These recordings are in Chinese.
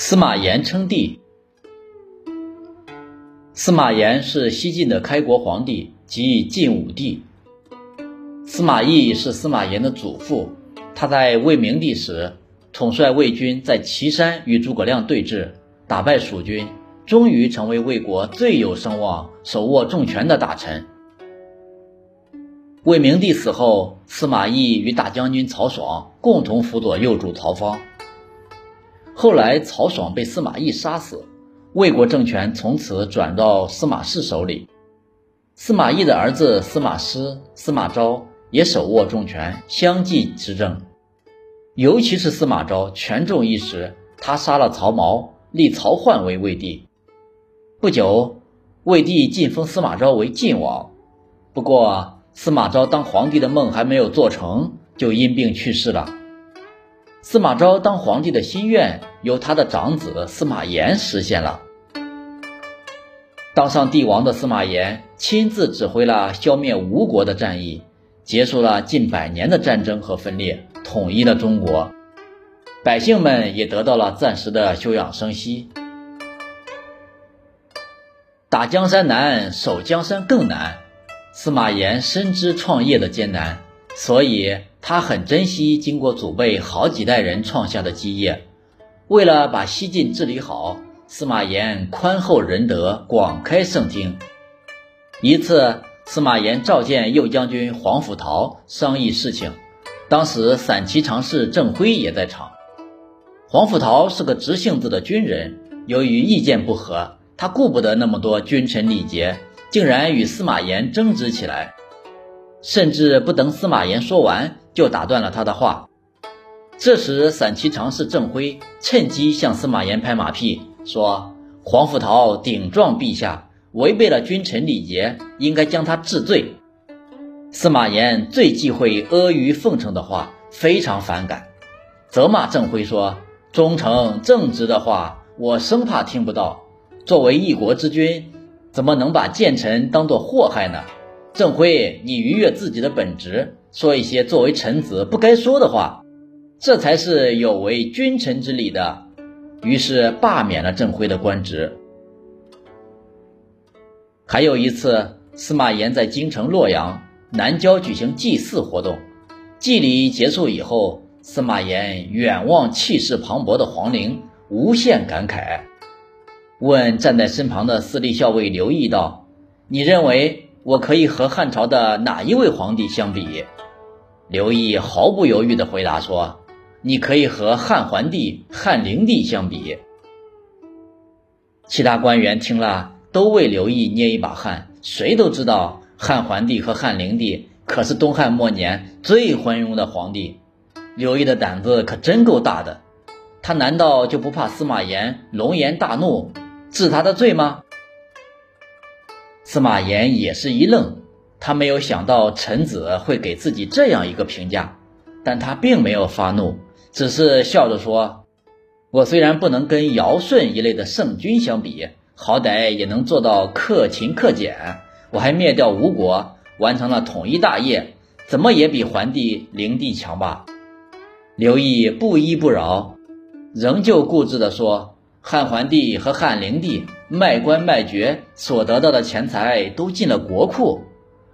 司马炎称帝。司马炎是西晋的开国皇帝，即晋武帝。司马懿是司马炎的祖父，他在魏明帝时统帅魏军在岐山与诸葛亮对峙，打败蜀军，终于成为魏国最有声望、手握重权的大臣。魏明帝死后，司马懿与大将军曹爽共同辅佐幼主曹芳。后来，曹爽被司马懿杀死，魏国政权从此转到司马氏手里。司马懿的儿子司马师、司马昭也手握重权，相继执政。尤其是司马昭权重一时，他杀了曹髦，立曹奂为魏帝。不久，魏帝晋封司马昭为晋王。不过，司马昭当皇帝的梦还没有做成，就因病去世了。司马昭当皇帝的心愿由他的长子司马炎实现了。当上帝王的司马炎亲自指挥了消灭吴国的战役，结束了近百年的战争和分裂，统一了中国，百姓们也得到了暂时的休养生息。打江山难，守江山更难。司马炎深知创业的艰难，所以。他很珍惜经过祖辈好几代人创下的基业，为了把西晋治理好，司马炎宽厚仁德，广开圣经。一次，司马炎召见右将军黄甫陶商议事情，当时散骑常侍郑辉也在场。黄甫陶是个直性子的军人，由于意见不合，他顾不得那么多君臣礼节，竟然与司马炎争执起来，甚至不等司马炎说完。就打断了他的话。这时，散骑常侍郑辉趁机向司马炎拍马屁，说：“黄甫陶顶撞陛下，违背了君臣礼节，应该将他治罪。”司马炎最忌讳阿谀奉承的话，非常反感，责骂郑辉说：“忠诚正直的话，我生怕听不到。作为一国之君，怎么能把谏臣当作祸害呢？”郑辉，你逾越自己的本职。说一些作为臣子不该说的话，这才是有违君臣之礼的。于是罢免了郑辉的官职。还有一次，司马炎在京城洛阳南郊举行祭祀活动，祭礼结束以后，司马炎远望气势磅礴的皇陵，无限感慨，问站在身旁的司隶校尉刘毅道：“你认为我可以和汉朝的哪一位皇帝相比？”刘毅毫不犹豫地回答说：“你可以和汉桓帝、汉灵帝相比。”其他官员听了，都为刘毅捏一把汗。谁都知道，汉桓帝和汉灵帝可是东汉末年最昏庸的皇帝。刘毅的胆子可真够大的，他难道就不怕司马炎龙颜大怒，治他的罪吗？司马炎也是一愣。他没有想到臣子会给自己这样一个评价，但他并没有发怒，只是笑着说：“我虽然不能跟尧舜一类的圣君相比，好歹也能做到克勤克俭。我还灭掉吴国，完成了统一大业，怎么也比桓帝、灵帝强吧？”刘毅不依不饶，仍旧固执地说：“汉桓帝和汉灵帝卖官卖爵所得到的钱财都进了国库。”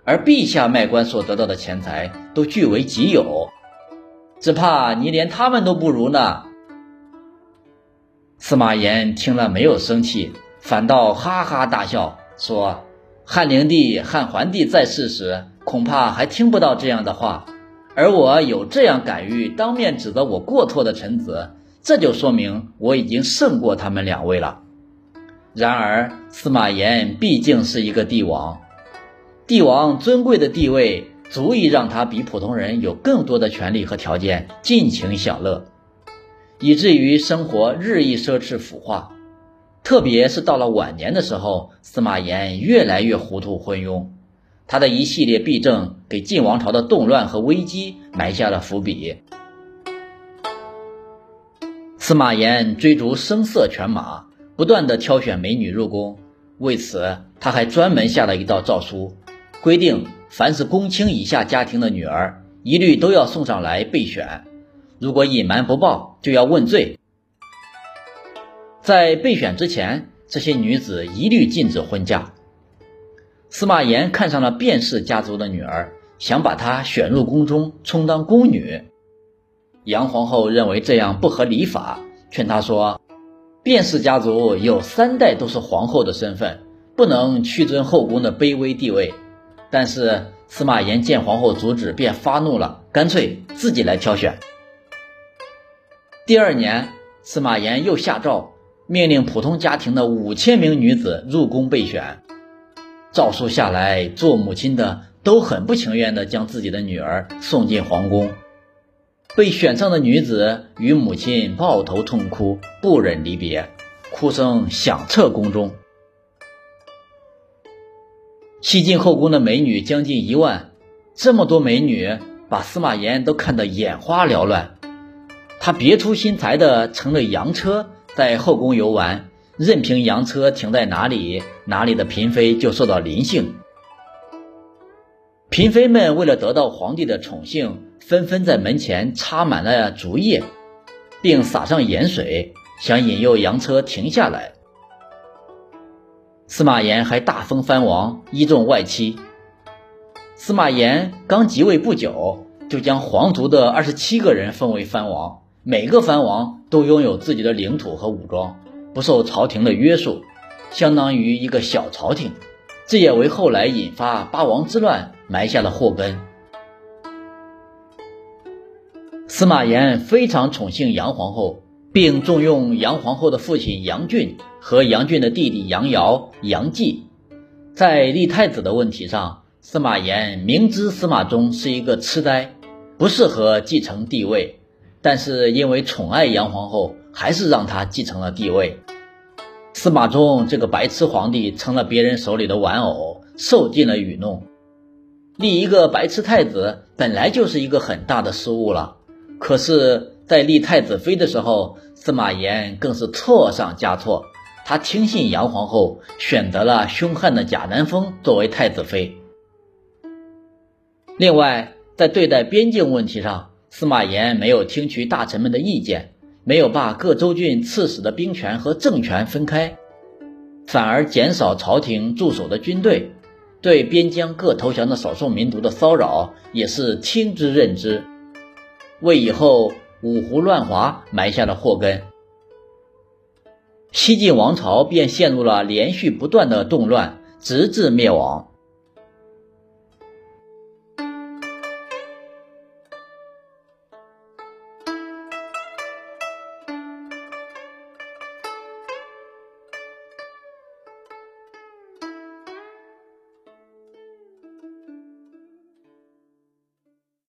而陛下卖官所得到的钱财都据为己有，只怕你连他们都不如呢。司马炎听了没有生气，反倒哈哈大笑，说：“汉灵帝、汉桓帝在世时，恐怕还听不到这样的话，而我有这样敢于当面指责我过错的臣子，这就说明我已经胜过他们两位了。”然而，司马炎毕竟是一个帝王。帝王尊贵的地位足以让他比普通人有更多的权利和条件尽情享乐，以至于生活日益奢侈腐化。特别是到了晚年的时候，司马炎越来越糊涂昏庸，他的一系列弊政给晋王朝的动乱和危机埋下了伏笔。司马炎追逐声色犬马，不断的挑选美女入宫，为此他还专门下了一道诏书。规定，凡是公卿以下家庭的女儿，一律都要送上来备选。如果隐瞒不报，就要问罪。在备选之前，这些女子一律禁止婚嫁。司马炎看上了卞氏家族的女儿，想把她选入宫中充当宫女。杨皇后认为这样不合礼法，劝他说：“卞氏家族有三代都是皇后的身份，不能屈尊后宫的卑微地位。”但是司马炎见皇后阻止，便发怒了，干脆自己来挑选。第二年，司马炎又下诏，命令普通家庭的五千名女子入宫备选。诏书下来，做母亲的都很不情愿地将自己的女儿送进皇宫。被选上的女子与母亲抱头痛哭，不忍离别，哭声响彻宫中。西晋后宫的美女将近一万，这么多美女把司马炎都看得眼花缭乱。他别出心裁的乘着洋车在后宫游玩，任凭洋车停在哪里，哪里的嫔妃就受到临幸。嫔妃们为了得到皇帝的宠幸。纷纷在门前插满了竹叶，并撒上盐水，想引诱洋车停下来。司马炎还大封藩王，依重外戚。司马炎刚即位不久，就将皇族的二十七个人封为藩王，每个藩王都拥有自己的领土和武装，不受朝廷的约束，相当于一个小朝廷。这也为后来引发八王之乱埋下了祸根。司马炎非常宠幸杨皇后，并重用杨皇后的父亲杨俊和杨俊的弟弟杨瑶、杨继。在立太子的问题上，司马炎明知司马衷是一个痴呆，不适合继承帝位，但是因为宠爱杨皇后，还是让他继承了帝位。司马衷这个白痴皇帝成了别人手里的玩偶，受尽了愚弄。立一个白痴太子，本来就是一个很大的失误了。可是，在立太子妃的时候，司马炎更是错上加错。他听信杨皇后，选择了凶悍的贾南风作为太子妃。另外，在对待边境问题上，司马炎没有听取大臣们的意见，没有把各州郡刺史的兵权和政权分开，反而减少朝廷驻守的军队，对边疆各投降的少数民族的骚扰也是听之任之。为以后五胡乱华埋下了祸根，西晋王朝便陷入了连续不断的动乱，直至灭亡。